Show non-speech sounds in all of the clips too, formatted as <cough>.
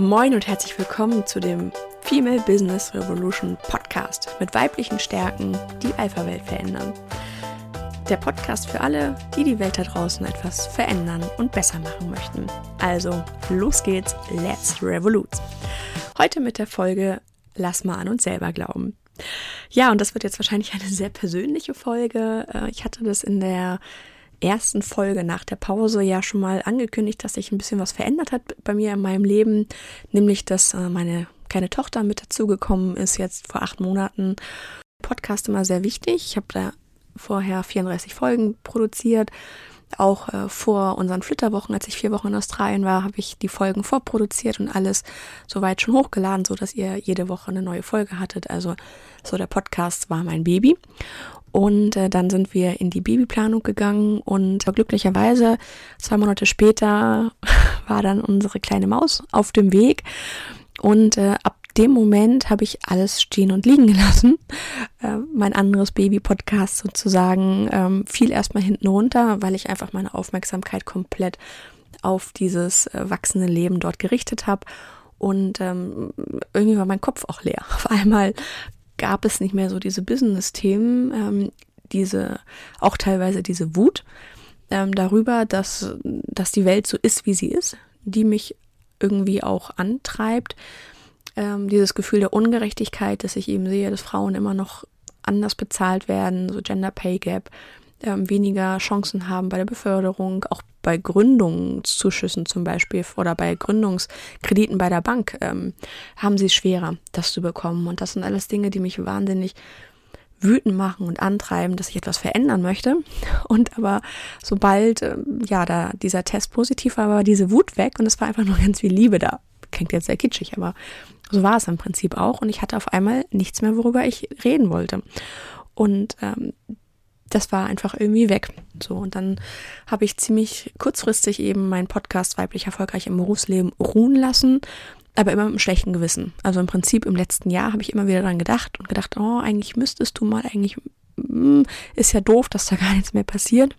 Moin und herzlich willkommen zu dem Female Business Revolution Podcast mit weiblichen Stärken, die Alpha-Welt verändern. Der Podcast für alle, die die Welt da draußen etwas verändern und besser machen möchten. Also, los geht's, let's revolute. Heute mit der Folge Lass mal an uns selber glauben. Ja, und das wird jetzt wahrscheinlich eine sehr persönliche Folge. Äh, ich hatte das in der ersten Folge nach der Pause ja schon mal angekündigt, dass sich ein bisschen was verändert hat bei mir in meinem Leben, nämlich dass äh, meine kleine Tochter mit dazugekommen ist, jetzt vor acht Monaten. Podcast immer sehr wichtig. Ich habe da vorher 34 Folgen produziert. Auch äh, vor unseren Flitterwochen, als ich vier Wochen in Australien war, habe ich die Folgen vorproduziert und alles soweit schon hochgeladen, so dass ihr jede Woche eine neue Folge hattet. Also so der Podcast war mein Baby. Und äh, dann sind wir in die Babyplanung gegangen und glücklicherweise zwei Monate später <laughs> war dann unsere kleine Maus auf dem Weg. Und äh, ab dem Moment habe ich alles stehen und liegen gelassen. Äh, mein anderes Baby-Podcast sozusagen ähm, fiel erstmal hinten runter, weil ich einfach meine Aufmerksamkeit komplett auf dieses äh, wachsende Leben dort gerichtet habe. Und ähm, irgendwie war mein Kopf auch leer. <laughs> Auf einmal gab es nicht mehr so diese Business-Themen, ähm, diese, auch teilweise diese Wut ähm, darüber, dass, dass die Welt so ist, wie sie ist, die mich irgendwie auch antreibt. Ähm, dieses Gefühl der Ungerechtigkeit, dass ich eben sehe, dass Frauen immer noch anders bezahlt werden, so Gender Pay Gap, ähm, weniger Chancen haben bei der Beförderung, auch bei Gründungszuschüssen zum Beispiel oder bei Gründungskrediten bei der Bank ähm, haben sie es schwerer, das zu bekommen. Und das sind alles Dinge, die mich wahnsinnig wütend machen und antreiben, dass ich etwas verändern möchte. Und aber sobald, ähm, ja, da dieser Test positiv war, war diese Wut weg und es war einfach nur ganz viel Liebe da. Klingt jetzt sehr kitschig, aber so war es im Prinzip auch. Und ich hatte auf einmal nichts mehr, worüber ich reden wollte. Und ähm, das war einfach irgendwie weg. So, und dann habe ich ziemlich kurzfristig eben meinen Podcast Weiblich Erfolgreich im Berufsleben ruhen lassen, aber immer mit einem schlechten Gewissen. Also im Prinzip im letzten Jahr habe ich immer wieder daran gedacht und gedacht, oh, eigentlich müsstest du mal, eigentlich mm, ist ja doof, dass da gar nichts mehr passiert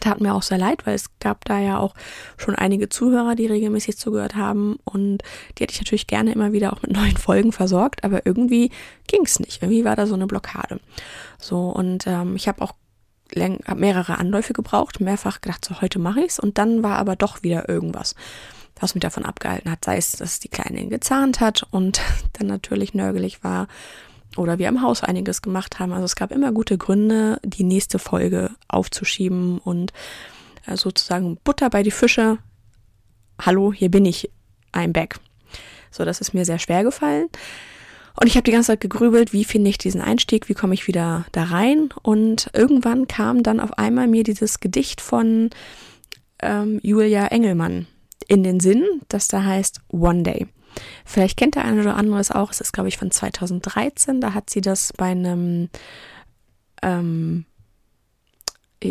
tat mir auch sehr leid, weil es gab da ja auch schon einige Zuhörer, die regelmäßig zugehört haben und die hätte ich natürlich gerne immer wieder auch mit neuen Folgen versorgt, aber irgendwie ging es nicht. Irgendwie war da so eine Blockade. So und ähm, ich habe auch hab mehrere Anläufe gebraucht, mehrfach gedacht, so heute mache ich's und dann war aber doch wieder irgendwas, was mich davon abgehalten hat, sei es, dass die Kleine gezahnt hat und <laughs> dann natürlich nörgelig war oder wir im Haus einiges gemacht haben. Also es gab immer gute Gründe, die nächste Folge aufzuschieben und äh, sozusagen Butter bei die Fische. Hallo, hier bin ich, I'm back. So, das ist mir sehr schwer gefallen. Und ich habe die ganze Zeit gegrübelt, wie finde ich diesen Einstieg, wie komme ich wieder da rein. Und irgendwann kam dann auf einmal mir dieses Gedicht von ähm, Julia Engelmann in den Sinn, das da heißt One Day. Vielleicht kennt der eine oder andere es auch. Es ist, glaube ich, von 2013. Da hat sie das bei einem ähm,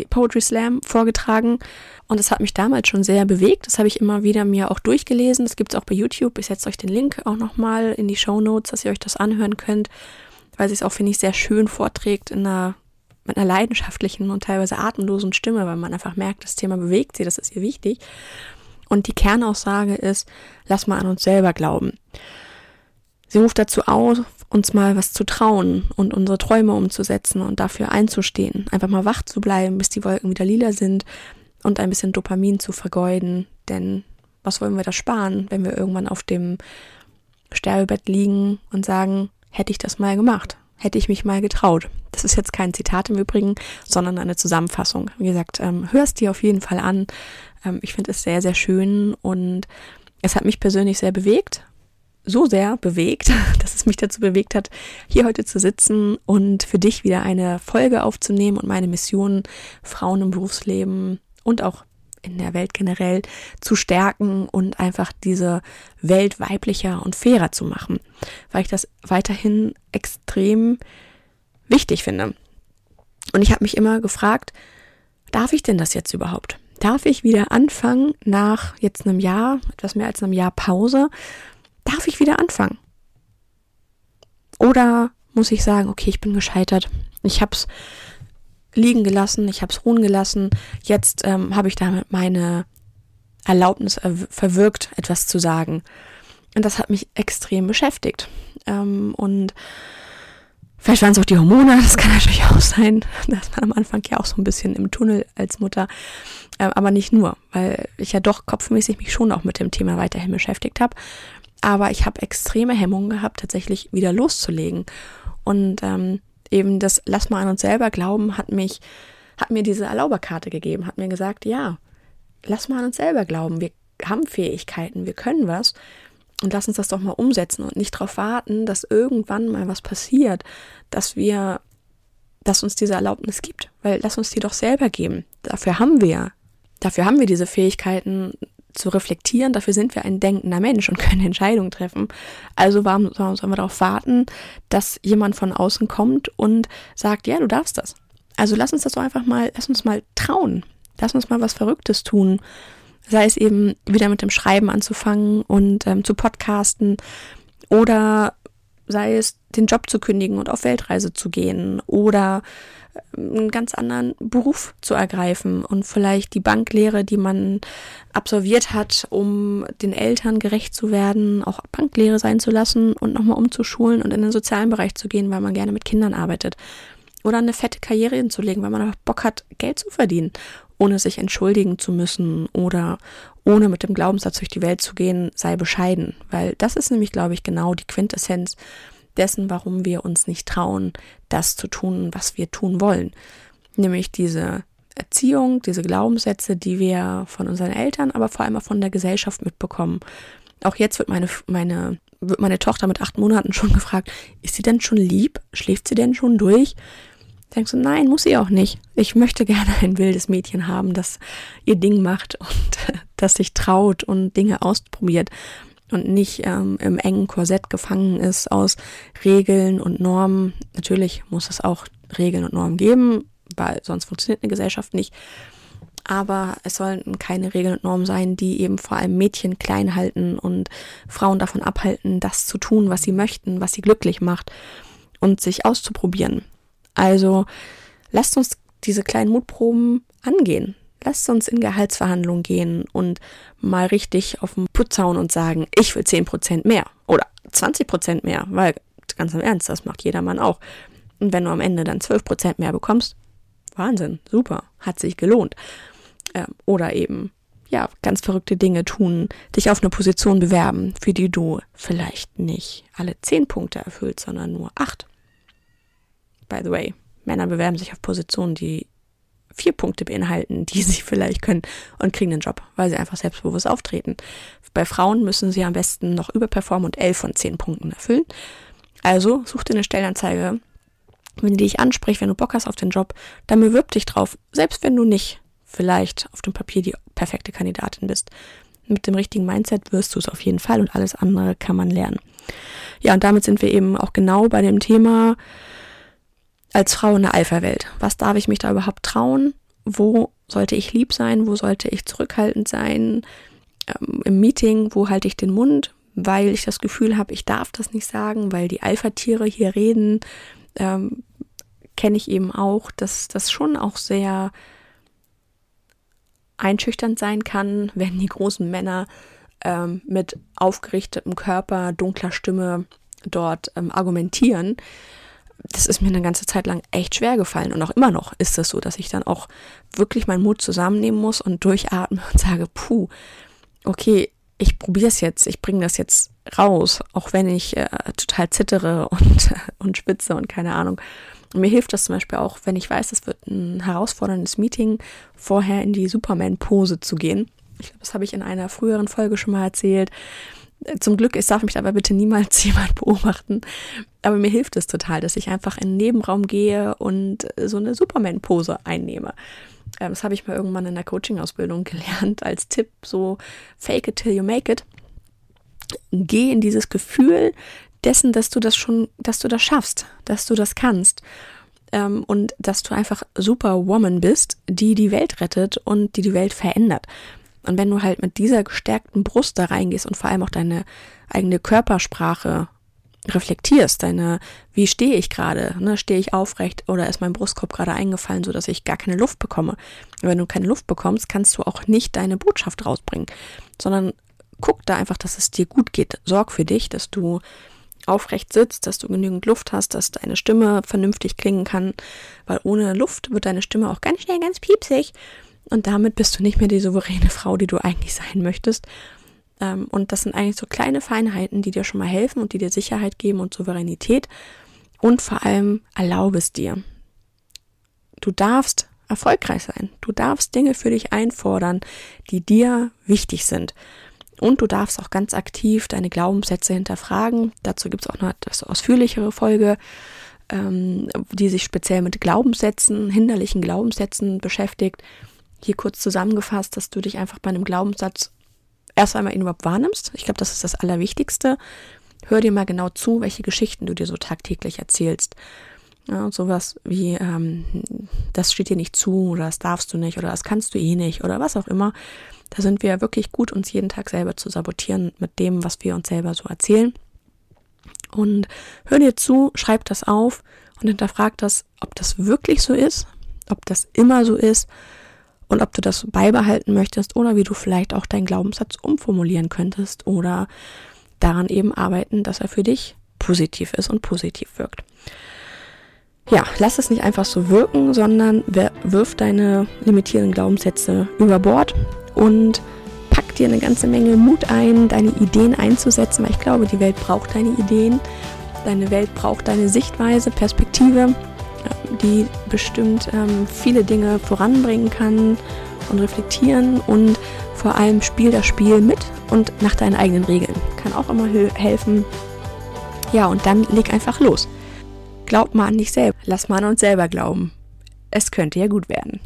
Poetry Slam vorgetragen. Und das hat mich damals schon sehr bewegt. Das habe ich immer wieder mir auch durchgelesen. Das gibt es auch bei YouTube. Ich setze euch den Link auch nochmal in die Show Notes, dass ihr euch das anhören könnt, weil sie es auch, finde ich, sehr schön vorträgt in einer, mit einer leidenschaftlichen und teilweise atemlosen Stimme, weil man einfach merkt, das Thema bewegt sie, das ist ihr wichtig. Und die Kernaussage ist, lass mal an uns selber glauben. Sie ruft dazu auf, uns mal was zu trauen und unsere Träume umzusetzen und dafür einzustehen. Einfach mal wach zu bleiben, bis die Wolken wieder lila sind und ein bisschen Dopamin zu vergeuden. Denn was wollen wir da sparen, wenn wir irgendwann auf dem Sterbebett liegen und sagen, hätte ich das mal gemacht? Hätte ich mich mal getraut? Das ist jetzt kein Zitat im Übrigen, sondern eine Zusammenfassung. Wie gesagt, ähm, hörst dir auf jeden Fall an. Ähm, ich finde es sehr, sehr schön und es hat mich persönlich sehr bewegt. So sehr bewegt, <laughs> dass es mich dazu bewegt hat, hier heute zu sitzen und für dich wieder eine Folge aufzunehmen und meine Mission, Frauen im Berufsleben und auch in der Welt generell zu stärken und einfach diese Welt weiblicher und fairer zu machen, weil ich das weiterhin extrem wichtig finde. Und ich habe mich immer gefragt, darf ich denn das jetzt überhaupt? darf ich wieder anfangen nach jetzt einem Jahr, etwas mehr als einem Jahr Pause, darf ich wieder anfangen? Oder muss ich sagen, okay, ich bin gescheitert. Ich habe es liegen gelassen, ich habe es ruhen gelassen. Jetzt ähm, habe ich damit meine Erlaubnis verwirkt, etwas zu sagen. Und das hat mich extrem beschäftigt. Ähm, und vielleicht waren es auch die Hormone, das kann natürlich auch sein. dass man am Anfang ja auch so ein bisschen im Tunnel als Mutter. Ähm, aber nicht nur, weil ich ja doch kopfmäßig mich schon auch mit dem Thema weiterhin beschäftigt habe. Aber ich habe extreme Hemmungen gehabt, tatsächlich wieder loszulegen. Und ähm, eben das Lass mal an uns selber glauben hat mich, hat mir diese Erlauberkarte gegeben, hat mir gesagt, ja, lass mal an uns selber glauben. Wir haben Fähigkeiten, wir können was. Und lass uns das doch mal umsetzen und nicht darauf warten, dass irgendwann mal was passiert, dass wir, dass uns diese Erlaubnis gibt. Weil lass uns die doch selber geben. Dafür haben wir, dafür haben wir diese Fähigkeiten zu reflektieren. Dafür sind wir ein denkender Mensch und können Entscheidungen treffen. Also warum, warum sollen wir darauf warten, dass jemand von außen kommt und sagt, ja, du darfst das. Also lass uns das doch einfach mal, lass uns mal trauen. Lass uns mal was Verrücktes tun sei es eben wieder mit dem Schreiben anzufangen und ähm, zu podcasten oder sei es den Job zu kündigen und auf Weltreise zu gehen oder ähm, einen ganz anderen Beruf zu ergreifen und vielleicht die Banklehre, die man absolviert hat, um den Eltern gerecht zu werden, auch Banklehre sein zu lassen und nochmal umzuschulen und in den sozialen Bereich zu gehen, weil man gerne mit Kindern arbeitet. Oder eine fette Karriere hinzulegen, weil man einfach Bock hat, Geld zu verdienen ohne sich entschuldigen zu müssen oder ohne mit dem Glaubenssatz durch die Welt zu gehen, sei bescheiden. Weil das ist nämlich, glaube ich, genau die Quintessenz dessen, warum wir uns nicht trauen, das zu tun, was wir tun wollen. Nämlich diese Erziehung, diese Glaubenssätze, die wir von unseren Eltern, aber vor allem auch von der Gesellschaft mitbekommen. Auch jetzt wird meine, meine, wird meine Tochter mit acht Monaten schon <laughs> gefragt, ist sie denn schon lieb? Schläft sie denn schon durch? Denkst du, nein, muss sie auch nicht. Ich möchte gerne ein wildes Mädchen haben, das ihr Ding macht und <laughs> das sich traut und Dinge ausprobiert und nicht ähm, im engen Korsett gefangen ist aus Regeln und Normen. Natürlich muss es auch Regeln und Normen geben, weil sonst funktioniert eine Gesellschaft nicht. Aber es sollen keine Regeln und Normen sein, die eben vor allem Mädchen klein halten und Frauen davon abhalten, das zu tun, was sie möchten, was sie glücklich macht und sich auszuprobieren. Also lasst uns diese kleinen Mutproben angehen. Lasst uns in Gehaltsverhandlungen gehen und mal richtig auf den Putz hauen und sagen, ich will 10% mehr oder 20% mehr, weil ganz im Ernst, das macht jedermann auch. Und wenn du am Ende dann 12% mehr bekommst, Wahnsinn, super, hat sich gelohnt. Ähm, oder eben, ja, ganz verrückte Dinge tun, dich auf eine Position bewerben, für die du vielleicht nicht alle 10 Punkte erfüllst, sondern nur 8 by the way. Männer bewerben sich auf Positionen, die vier Punkte beinhalten, die sie <laughs> vielleicht können und kriegen den Job, weil sie einfach selbstbewusst auftreten. Bei Frauen müssen sie am besten noch überperformen und elf von zehn Punkten erfüllen. Also such dir eine Stellenanzeige. Wenn die dich anspricht, wenn du Bock hast auf den Job, dann bewirb dich drauf, selbst wenn du nicht vielleicht auf dem Papier die perfekte Kandidatin bist. Mit dem richtigen Mindset wirst du es auf jeden Fall und alles andere kann man lernen. Ja, und damit sind wir eben auch genau bei dem Thema, als Frau in der Alpha-Welt. Was darf ich mich da überhaupt trauen? Wo sollte ich lieb sein? Wo sollte ich zurückhaltend sein? Ähm, Im Meeting, wo halte ich den Mund? Weil ich das Gefühl habe, ich darf das nicht sagen, weil die Alpha-Tiere hier reden, ähm, kenne ich eben auch, dass das schon auch sehr einschüchternd sein kann, <laughs> wenn die großen Männer ähm, mit aufgerichtetem Körper, dunkler Stimme dort ähm, argumentieren das ist mir eine ganze Zeit lang echt schwer gefallen. Und auch immer noch ist es so, dass ich dann auch wirklich meinen Mut zusammennehmen muss und durchatme und sage, puh, okay, ich probiere es jetzt, ich bringe das jetzt raus, auch wenn ich äh, total zittere und, <laughs> und spitze und keine Ahnung. Und mir hilft das zum Beispiel auch, wenn ich weiß, es wird ein herausforderndes Meeting, vorher in die Superman-Pose zu gehen. Ich glaube, das habe ich in einer früheren Folge schon mal erzählt. Zum Glück, es darf mich dabei bitte niemals <laughs> jemand beobachten. Aber mir hilft es total, dass ich einfach in den Nebenraum gehe und so eine Superman-Pose einnehme. Ähm, das habe ich mal irgendwann in der Coaching-Ausbildung <laughs> gelernt als Tipp, so fake it till you make it. Geh in dieses Gefühl dessen, dass du das schon, dass du das schaffst, dass du das kannst ähm, und dass du einfach Superwoman bist, die die Welt rettet und die die Welt verändert. Und wenn du halt mit dieser gestärkten Brust da reingehst und vor allem auch deine eigene Körpersprache reflektierst, deine, wie stehe ich gerade? Ne? Stehe ich aufrecht oder ist mein Brustkorb gerade eingefallen, sodass ich gar keine Luft bekomme? Und wenn du keine Luft bekommst, kannst du auch nicht deine Botschaft rausbringen, sondern guck da einfach, dass es dir gut geht. Sorg für dich, dass du aufrecht sitzt, dass du genügend Luft hast, dass deine Stimme vernünftig klingen kann, weil ohne Luft wird deine Stimme auch ganz schnell ganz piepsig und damit bist du nicht mehr die souveräne Frau, die du eigentlich sein möchtest. Ähm, und das sind eigentlich so kleine Feinheiten, die dir schon mal helfen und die dir Sicherheit geben und Souveränität und vor allem erlaube es dir. Du darfst erfolgreich sein. Du darfst Dinge für dich einfordern, die dir wichtig sind. Und du darfst auch ganz aktiv deine Glaubenssätze hinterfragen. Dazu gibt es auch eine etwas ausführlichere Folge, ähm, die sich speziell mit Glaubenssätzen, hinderlichen Glaubenssätzen beschäftigt. Hier kurz zusammengefasst, dass du dich einfach bei einem Glaubenssatz erst einmal ihn überhaupt wahrnimmst. Ich glaube, das ist das Allerwichtigste. Hör dir mal genau zu, welche Geschichten du dir so tagtäglich erzählst. Ja, sowas wie, ähm, das steht dir nicht zu oder das darfst du nicht oder das kannst du eh nicht oder was auch immer. Da sind wir wirklich gut, uns jeden Tag selber zu sabotieren mit dem, was wir uns selber so erzählen. Und hör dir zu, schreib das auf und hinterfrag das, ob das wirklich so ist, ob das immer so ist und ob du das beibehalten möchtest oder wie du vielleicht auch deinen Glaubenssatz umformulieren könntest oder daran eben arbeiten, dass er für dich positiv ist und positiv wirkt. Ja, lass es nicht einfach so wirken, sondern wirf deine limitierenden Glaubenssätze über Bord und pack dir eine ganze Menge Mut ein, deine Ideen einzusetzen, weil ich glaube, die Welt braucht deine Ideen. Deine Welt braucht deine Sichtweise, Perspektive, die bestimmt ähm, viele Dinge voranbringen kann und reflektieren und vor allem spiel das Spiel mit und nach deinen eigenen Regeln. Kann auch immer helfen. Ja, und dann leg einfach los. Glaub mal an dich selber. Lass mal an uns selber glauben. Es könnte ja gut werden.